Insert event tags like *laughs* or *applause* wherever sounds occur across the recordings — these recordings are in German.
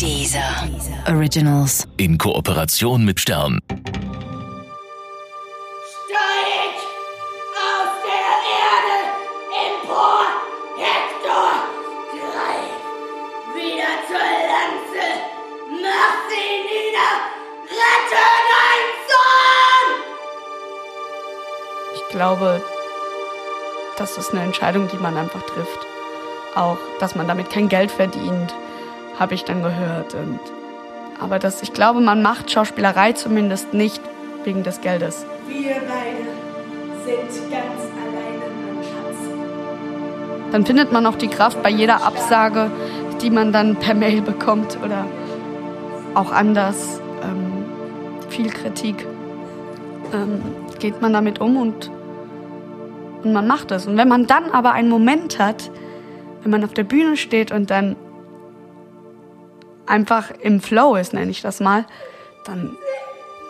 Dieser Originals. In Kooperation mit Stern. Steig aus der Erde empor, Hector! Greif wieder zur Lanze! Mach sie nieder! Rette deinen Sohn! Ich glaube, das ist eine Entscheidung, die man einfach trifft. Auch, dass man damit kein Geld verdient, habe ich dann gehört. Und, aber das, ich glaube, man macht Schauspielerei zumindest nicht wegen des Geldes. Wir beide sind ganz alleine, mein Schatz. Dann findet man auch die Kraft bei jeder Absage, die man dann per Mail bekommt oder auch anders. Ähm, viel Kritik. Ähm, geht man damit um und, und man macht es. Und wenn man dann aber einen Moment hat, wenn man auf der Bühne steht und dann einfach im Flow ist, nenne ich das mal, dann,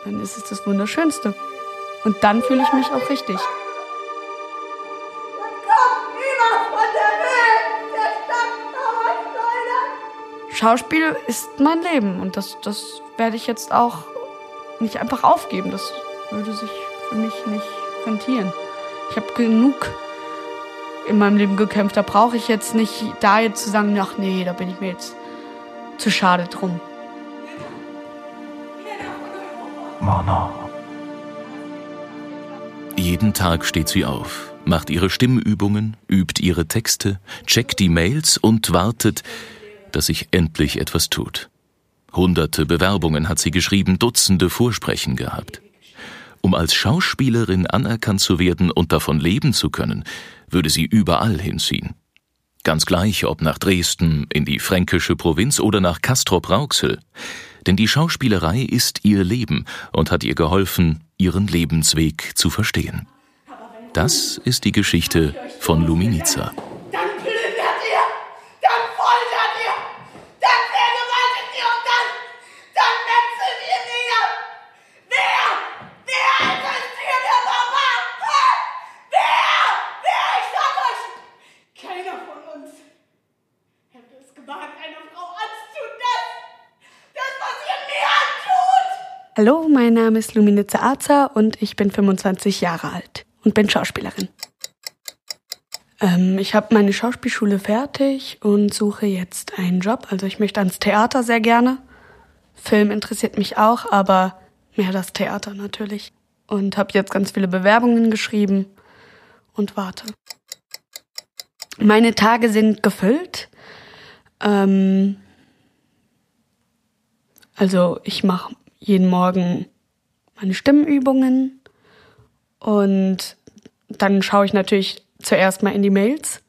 dann ist es das Wunderschönste. Und dann fühle ich mich auch richtig. Schauspiel ist mein Leben und das, das werde ich jetzt auch nicht einfach aufgeben. Das würde sich für mich nicht rentieren. Ich habe genug in meinem Leben gekämpft. Da brauche ich jetzt nicht da jetzt zu sagen, ach nee, da bin ich mir jetzt zu schade drum. Mona. Jeden Tag steht sie auf, macht ihre Stimmübungen, übt ihre Texte, checkt die Mails und wartet, dass sich endlich etwas tut. Hunderte Bewerbungen hat sie geschrieben, Dutzende Vorsprechen gehabt. Um als Schauspielerin anerkannt zu werden und davon leben zu können, würde sie überall hinziehen. Ganz gleich, ob nach Dresden, in die fränkische Provinz oder nach Castrop-Rauxel. Denn die Schauspielerei ist ihr Leben und hat ihr geholfen, ihren Lebensweg zu verstehen. Das ist die Geschichte von Luminica. Dann plündert ihr! Dann foltert ihr! Dann vergewaltigt ihr und dann, dann metzelt ihr nieder! Wer? Wer ist es hier der Barbar? Hä? Wer? Wer? Ich sag euch! Keiner von uns hätte es gewagt, einer Frau anzutun, das, das, was ihr mir antut! Hallo, mein Name ist Luminitze Arzer und ich bin 25 Jahre alt und bin Schauspielerin. Ähm, ich habe meine Schauspielschule fertig und suche jetzt einen Job. Also ich möchte ans Theater sehr gerne. Film interessiert mich auch, aber mehr das Theater natürlich. Und habe jetzt ganz viele Bewerbungen geschrieben und warte. Meine Tage sind gefüllt. Ähm, also ich mache jeden Morgen meine Stimmübungen und dann schaue ich natürlich zuerst mal in die Mails.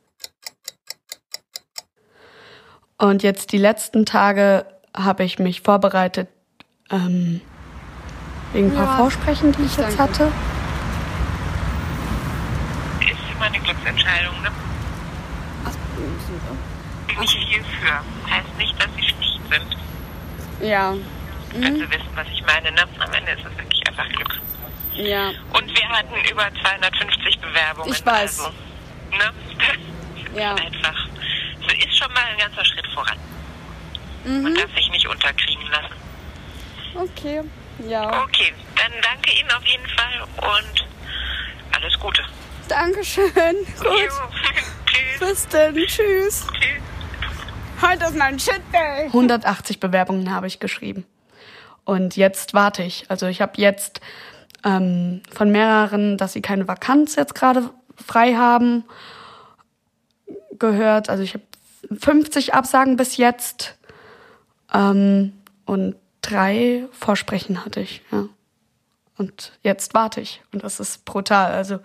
Und jetzt die letzten Tage habe ich mich vorbereitet ähm, wegen ein paar Ja, Vorsprechen, die ich jetzt danke. hatte. ist immer eine Glücksentscheidung. Ne? Bin ich viel für. Heißt nicht, dass sie schlecht sind. Ja, Wenn sie wissen, was ich meine. Ne? Am Ende ist es wirklich einfach Glück. ja. Und wir hatten über 250 Bewerbungen. Ich weiß. Also, ne? *laughs* Ja. Einfach. Es ist schon mal ein ganzer Schritt voran. Mhm. Man darf sich nicht unterkriegen lassen. Okay, ja. Okay, dann danke Ihnen auf jeden Fall und alles Gute. Dankeschön. *laughs* Gut. *laughs* Tschüss. Bis dann. Tschüss. Tschüss. Heute ist mein Shit Day. 180 Bewerbungen habe ich geschrieben. Und jetzt warte ich. Also ich habe jetzt ähm, von mehreren, dass sie keine Vakanz jetzt gerade frei haben, gehört. Also ich habe 50 Absagen bis jetzt ähm, und drei Vorsprechen hatte ich. Ja. Und jetzt warte ich. Und das ist brutal. Also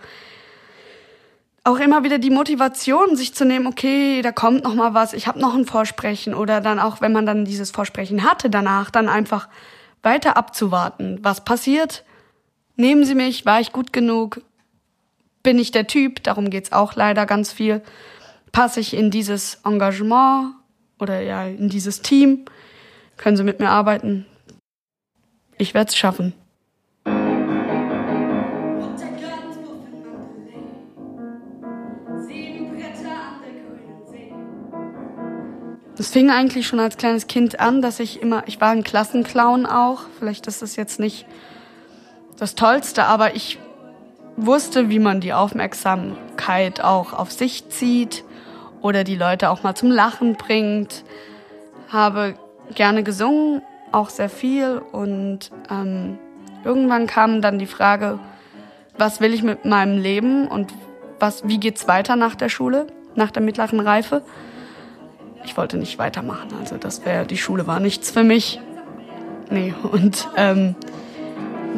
auch immer wieder die Motivation, sich zu nehmen, okay, da kommt noch mal was, ich habe noch ein Vorsprechen oder dann auch, wenn man dann dieses Vorsprechen hatte, danach dann einfach weiter abzuwarten, was passiert. Nehmen Sie mich, war ich gut genug? Bin ich der Typ? Darum geht's auch leider ganz viel. Passe ich in dieses Engagement oder ja in dieses Team? Können Sie mit mir arbeiten? Ich werde es schaffen. Es fing eigentlich schon als kleines Kind an, dass ich immer, ich war ein Klassenclown auch. Vielleicht ist das jetzt nicht das Tollste, aber ich wusste, wie man die Aufmerksamkeit auch auf sich zieht oder die Leute auch mal zum Lachen bringt. Habe gerne gesungen, auch sehr viel und ähm, irgendwann kam dann die Frage, was will ich mit meinem Leben und was, wie geht's weiter nach der Schule, nach der mittleren Reife? Ich wollte nicht weitermachen, also das wäre, die Schule war nichts für mich. Nee, und ähm,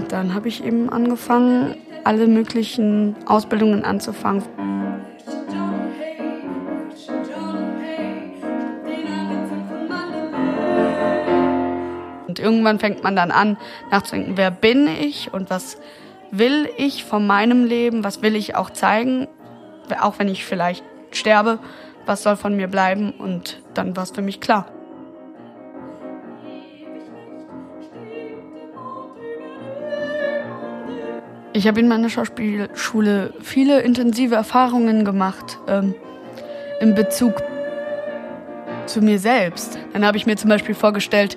dann habe ich eben angefangen, alle möglichen Ausbildungen anzufangen. Und irgendwann fängt man dann an, nachzudenken, wer bin ich und was will ich von meinem Leben, was will ich auch zeigen, auch wenn ich vielleicht sterbe, was soll von mir bleiben und dann war es für mich klar. Ich habe in meiner Schauspielschule viele intensive Erfahrungen gemacht ähm, in Bezug zu mir selbst. Dann habe ich mir zum Beispiel vorgestellt,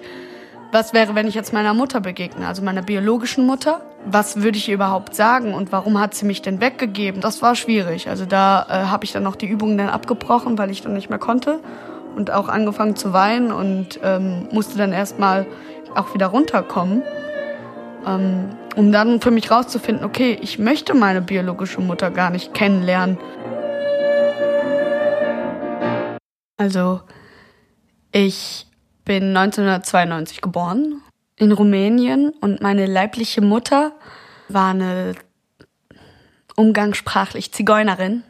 was wäre, wenn ich jetzt meiner Mutter begegne, also meiner biologischen Mutter? Was würde ich ihr überhaupt sagen und warum hat sie mich denn weggegeben? Das war schwierig. Also da äh, habe ich dann noch die Übungen dann abgebrochen, weil ich dann nicht mehr konnte und auch angefangen zu weinen und ähm, musste dann erstmal auch wieder runterkommen. Ähm, um dann für mich rauszufinden, okay, ich möchte meine biologische Mutter gar nicht kennenlernen. Also, ich bin 1992 geboren in Rumänien und meine leibliche Mutter war eine umgangssprachlich Zigeunerin,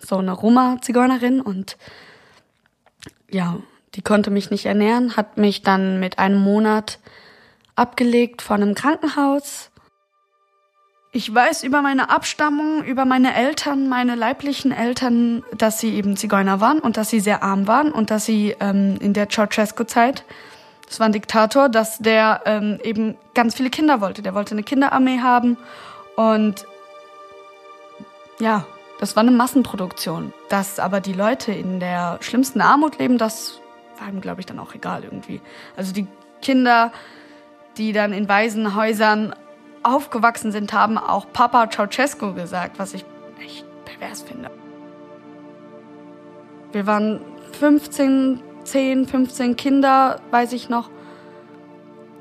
so eine Roma-Zigeunerin und ja, die konnte mich nicht ernähren, hat mich dann mit einem Monat abgelegt von einem Krankenhaus. Ich weiß über meine Abstammung, über meine Eltern, meine leiblichen Eltern, dass sie eben Zigeuner waren und dass sie sehr arm waren und dass sie ähm, in der Ceausescu-Zeit, das war ein Diktator, dass der ähm, eben ganz viele Kinder wollte. Der wollte eine Kinderarmee haben und ja, das war eine Massenproduktion. Dass aber die Leute in der schlimmsten Armut leben, das war ihm, glaube ich, dann auch egal irgendwie. Also die Kinder, die dann in Waisenhäusern aufgewachsen sind, haben auch Papa Ceausescu gesagt, was ich echt pervers finde. Wir waren 15, 10, 15 Kinder, weiß ich noch,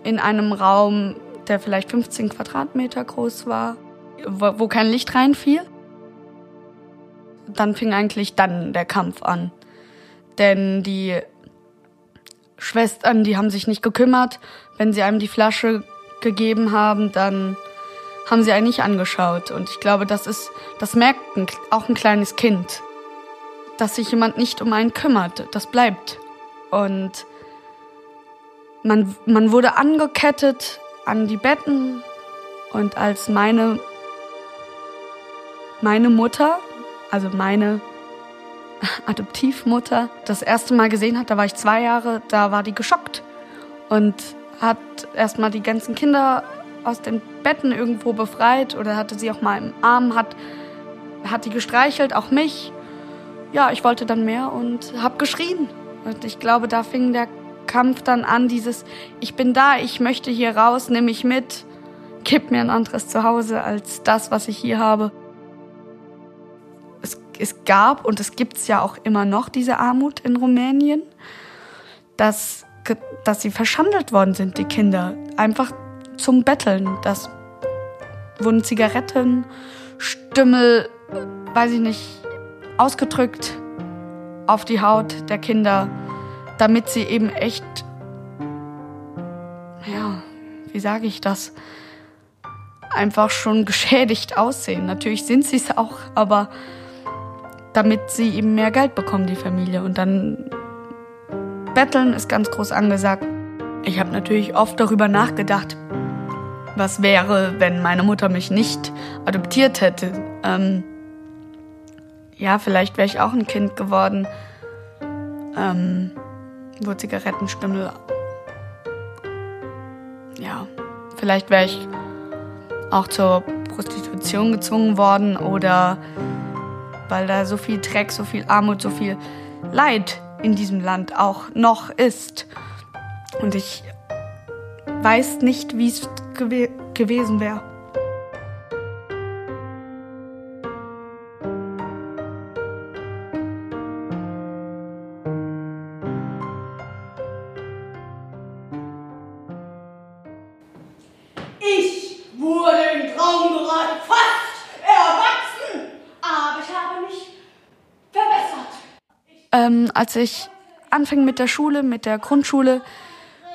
in einem Raum, der vielleicht 15 Quadratmeter groß war, wo, kein Licht reinfiel. Dann fing eigentlich dann der Kampf an. Denn die Schwestern, die haben sich nicht gekümmert. Wenn sie einem die Flasche gegeben haben, dann haben sie einen nicht angeschaut. Und ich glaube, das ist, das merkt ein, auch ein kleines Kind, dass sich jemand nicht um einen kümmert. Das bleibt. Und man, man wurde angekettet an die Betten. Und als meine, meine Mutter, also meine *laughs* Adoptivmutter, das erste Mal gesehen hat, da war ich zwei Jahre, da war die geschockt. Und hat erstmal die ganzen Kinder aus den Betten irgendwo befreit oder hatte sie auch mal im Arm, hat, hat die gestreichelt, auch mich. Ja, ich wollte dann mehr und habe geschrien. Und ich glaube, da fing der Kampf dann an, dieses, ich bin da, ich möchte hier raus, nimm mich mit, gib mir ein anderes Zuhause als das, was ich hier habe. Es, es gab und es gibt es ja auch immer noch diese Armut in Rumänien, dass dass sie verschandelt worden sind, die Kinder. Einfach zum Betteln. Das wurden Zigaretten, Stümmel, weiß ich nicht, ausgedrückt auf die Haut der Kinder, damit sie eben echt, ja, wie sage ich das, einfach schon geschädigt aussehen. Natürlich sind sie es auch, aber damit sie eben mehr Geld bekommen, die Familie. Und dann Betteln ist ganz groß angesagt. Ich habe natürlich oft darüber nachgedacht, was wäre, wenn meine Mutter mich nicht adoptiert hätte. Ähm, ja, vielleicht wäre ich auch ein Kind geworden, ähm, wo Zigarettenstümmel. Ja, vielleicht wäre ich auch zur Prostitution gezwungen worden oder weil da so viel Dreck, so viel Armut, so viel Leid in diesem Land auch noch ist. Und ich weiß nicht, wie es gew gewesen wäre. Ähm, als ich anfing mit der Schule, mit der Grundschule,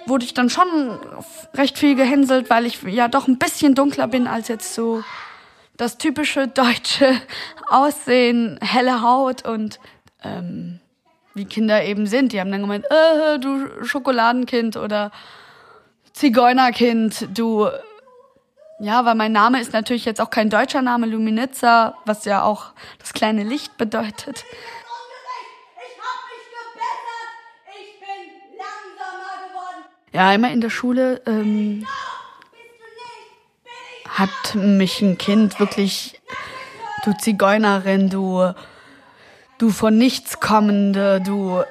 wurde ich dann schon recht viel gehänselt, weil ich ja doch ein bisschen dunkler bin als jetzt so das typische *laughs* deutsche Aussehen, helle Haut und ähm, wie Kinder eben sind. Die haben dann gemeint, äh, du Schokoladenkind oder Zigeunerkind, du. Ja, weil mein Name ist natürlich jetzt auch kein deutscher Name, Luminitza, was ja auch das kleine Licht bedeutet. Ungerecht, ich habe mich gebessert. Ich bin langsamer geworden. Ja, immer in der Schule ähm, hat mich ein Kind wirklich, du Zigeunerin, du, du von nichts kommende, du,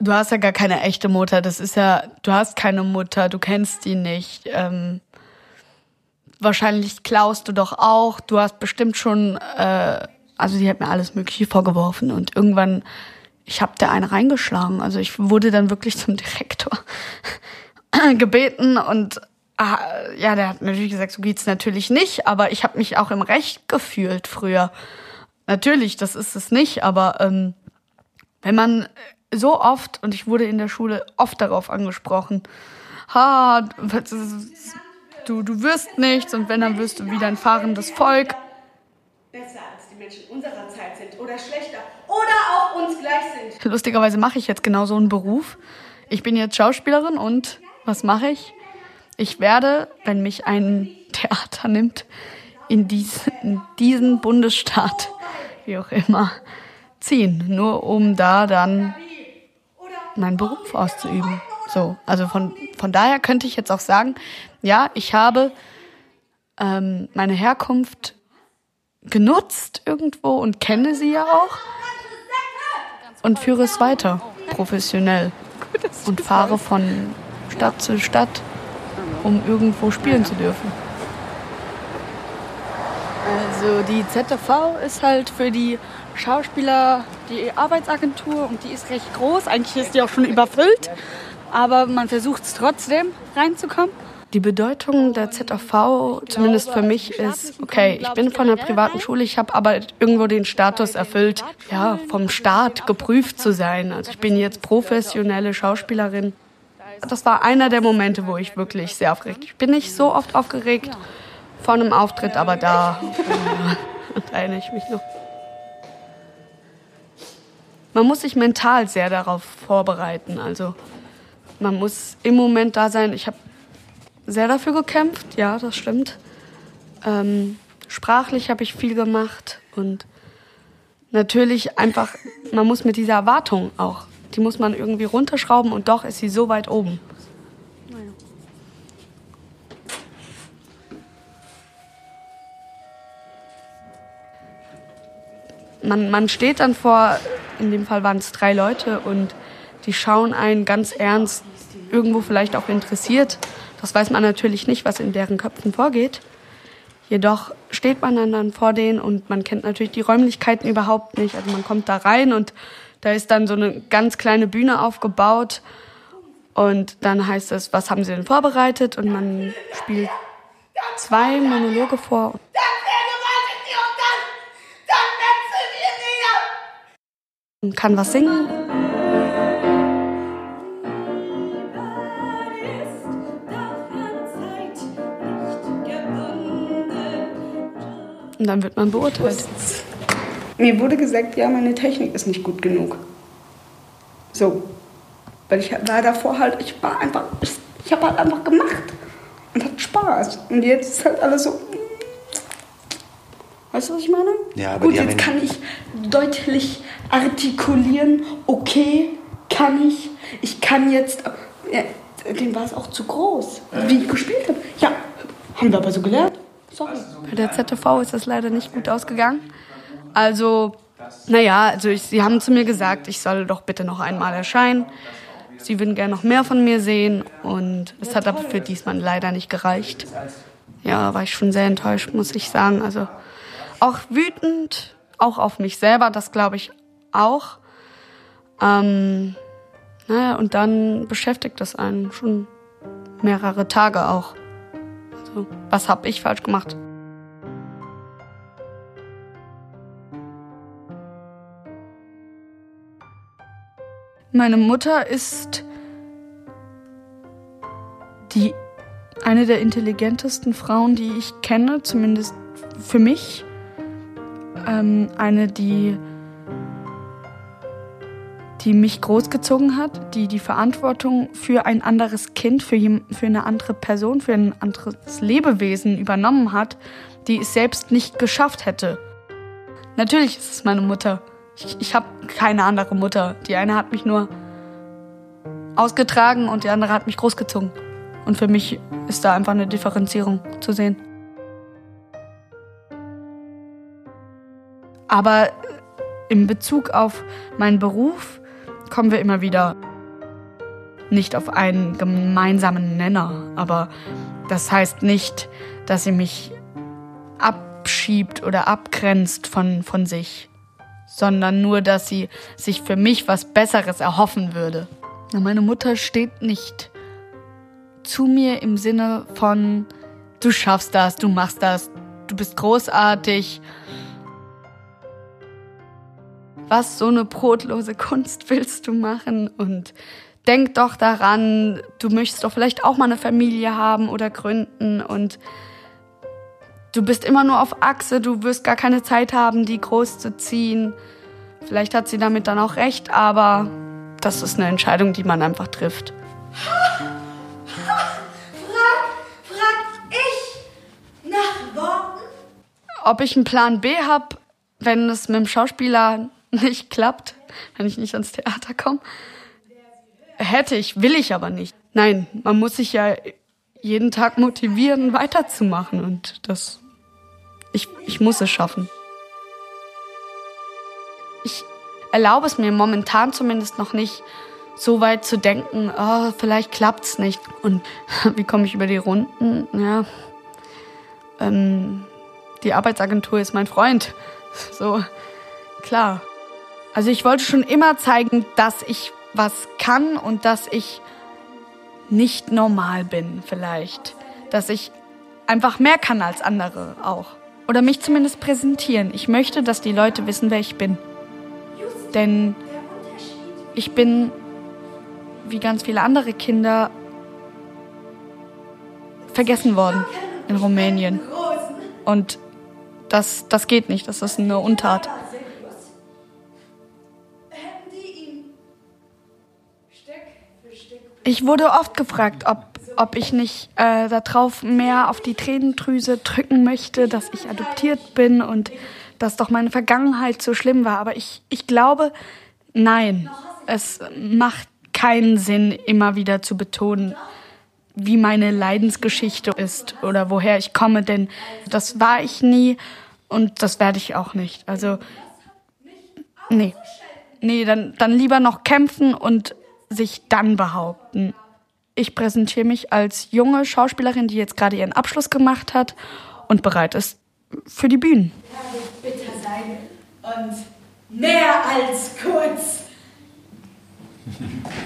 du hast ja gar keine echte Mutter. Das ist ja, du hast keine Mutter, du kennst die nicht. Ähm, wahrscheinlich klaust du doch auch. Du hast bestimmt schon, äh, also die hat mir alles Mögliche vorgeworfen und irgendwann, ich habe der eine reingeschlagen. Also ich wurde dann wirklich zum Direktor *clears throat* gebeten und ah, ja, der hat natürlich gesagt, so geht's natürlich nicht, aber ich habe mich auch im Recht gefühlt früher. Natürlich, das ist es nicht, aber ähm, wenn man so oft, und ich wurde in der Schule oft darauf angesprochen, ha, du, du wirst nichts und wenn, dann wirst du wieder ein fahrendes Volk. Besser als die Menschen unserer Zeit sind oder schlechter oder auch uns gleich sind. Lustigerweise mache ich jetzt genau so einen Beruf. Ich bin jetzt Schauspielerin und was mache ich? Ich werde, wenn mich ein Theater nimmt, in diesen, in diesen Bundesstaat, wie auch immer, ziehen. Nur um da dann meinen Beruf auszuüben. So, also von, von daher könnte ich jetzt auch sagen, ja, ich habe ähm, meine Herkunft genutzt irgendwo und kenne sie ja auch und führe es weiter, professionell. Und fahre von Stadt zu Stadt, um irgendwo spielen zu dürfen. Also die ZTV ist halt für die Schauspieler die Arbeitsagentur und die ist recht groß. Eigentlich ist die auch schon überfüllt, aber man versucht es trotzdem reinzukommen. Die Bedeutung der ZAV, zumindest für mich, ist, okay, ich bin von einer privaten Schule, ich habe aber irgendwo den Status erfüllt, ja, vom Staat geprüft zu sein. Also ich bin jetzt professionelle Schauspielerin. Das war einer der Momente, wo ich wirklich sehr aufgeregt Ich bin nicht so oft aufgeregt vor einem Auftritt, aber da, äh, *laughs* da erinnere ich mich noch. Man muss sich mental sehr darauf vorbereiten. Also man muss im Moment da sein. Ich habe sehr dafür gekämpft, ja, das stimmt. Ähm, sprachlich habe ich viel gemacht und natürlich einfach, man muss mit dieser Erwartung auch, die muss man irgendwie runterschrauben und doch ist sie so weit oben. Man, man steht dann vor, in dem Fall waren es drei Leute und die schauen einen ganz ernst, irgendwo vielleicht auch interessiert. Das weiß man natürlich nicht, was in deren Köpfen vorgeht. Jedoch steht man dann, dann vor denen und man kennt natürlich die Räumlichkeiten überhaupt nicht. Also man kommt da rein und da ist dann so eine ganz kleine Bühne aufgebaut. Und dann heißt es, was haben Sie denn vorbereitet? Und man spielt zwei Monologe vor. Und kann was singen. Und dann wird man beurteilt. Mir wurde gesagt, ja, meine Technik ist nicht gut genug. So. Weil ich war davor halt, ich war einfach, ich, ich habe halt einfach gemacht. Und hat Spaß. Und jetzt ist halt alles so. Weißt du, was ich meine? Ja, aber Gut, jetzt kann ich deutlich artikulieren. Okay, kann ich. Ich kann jetzt. Ja, dem war es auch zu groß, wie ich gespielt habe. Ja, haben wir aber so gelernt. Sorry. Bei der ZTV ist das leider nicht gut ausgegangen. Also Naja, also ich, sie haben zu mir gesagt, ich soll doch bitte noch einmal erscheinen. Sie würden gerne noch mehr von mir sehen und es hat aber für diesmal leider nicht gereicht. Ja, war ich schon sehr enttäuscht, muss ich sagen. Also auch wütend, auch auf mich selber, das glaube ich auch. Ähm, naja, und dann beschäftigt das einen schon mehrere Tage auch. Also, was habe ich falsch gemacht? Meine Mutter ist die eine der intelligentesten Frauen, die ich kenne, zumindest für mich. Ähm, eine, die, die mich großgezogen hat, die die Verantwortung für ein anderes Kind, für, für eine andere Person, für ein anderes Lebewesen übernommen hat, die es selbst nicht geschafft hätte. Natürlich ist es meine Mutter. Ich, ich habe keine andere Mutter. Die eine hat mich nur ausgetragen und die andere hat mich großgezogen. Und für mich ist da einfach eine Differenzierung zu sehen. Aber in Bezug auf meinen Beruf kommen wir immer wieder nicht auf einen gemeinsamen Nenner. Aber das heißt nicht, dass sie mich abschiebt oder abgrenzt von, von sich, sondern nur, dass sie sich für mich was Besseres erhoffen würde. Meine Mutter steht nicht zu mir im Sinne von, du schaffst das, du machst das, du bist großartig. Was so eine brotlose Kunst willst du machen? Und denk doch daran, du möchtest doch vielleicht auch mal eine Familie haben oder gründen und du bist immer nur auf Achse, du wirst gar keine Zeit haben, die groß zu ziehen. Vielleicht hat sie damit dann auch recht, aber das ist eine Entscheidung, die man einfach trifft. ob ich einen Plan B habe, wenn es mit dem Schauspieler nicht klappt, wenn ich nicht ans Theater komme. Hätte ich, will ich aber nicht. Nein, man muss sich ja jeden Tag motivieren, weiterzumachen und das, ich, ich muss es schaffen. Ich erlaube es mir momentan zumindest noch nicht, so weit zu denken, oh, vielleicht klappt's nicht. Und *laughs* wie komme ich über die Runden? Ja, ähm, die Arbeitsagentur ist mein Freund. *laughs* So, klar. Also ich wollte schon immer zeigen, dass ich was kann und dass ich nicht normal bin vielleicht. Dass ich einfach mehr kann als andere auch. Oder mich zumindest präsentieren. Ich möchte, dass die Leute wissen, wer ich bin. Denn ich bin, wie ganz viele andere Kinder, vergessen worden in Rumänien. Und das, das geht nicht, das ist eine Untat. Ich wurde oft gefragt, ob, ob ich nicht äh, darauf mehr auf die Tränendrüse drücken möchte, dass ich adoptiert bin und dass doch meine Vergangenheit so schlimm war. Aber ich, ich glaube, nein, es macht keinen Sinn, immer wieder zu betonen, wie meine Leidensgeschichte ist oder woher ich komme, denn das war ich nie und das werde ich auch nicht. Also, nee. Nee, dann, dann lieber noch kämpfen und sich dann behaupten. Ich präsentiere mich als junge Schauspielerin, die jetzt gerade ihren Abschluss gemacht hat und bereit ist für die Bühnen. Ja, bitter sein und mehr als kurz. *laughs*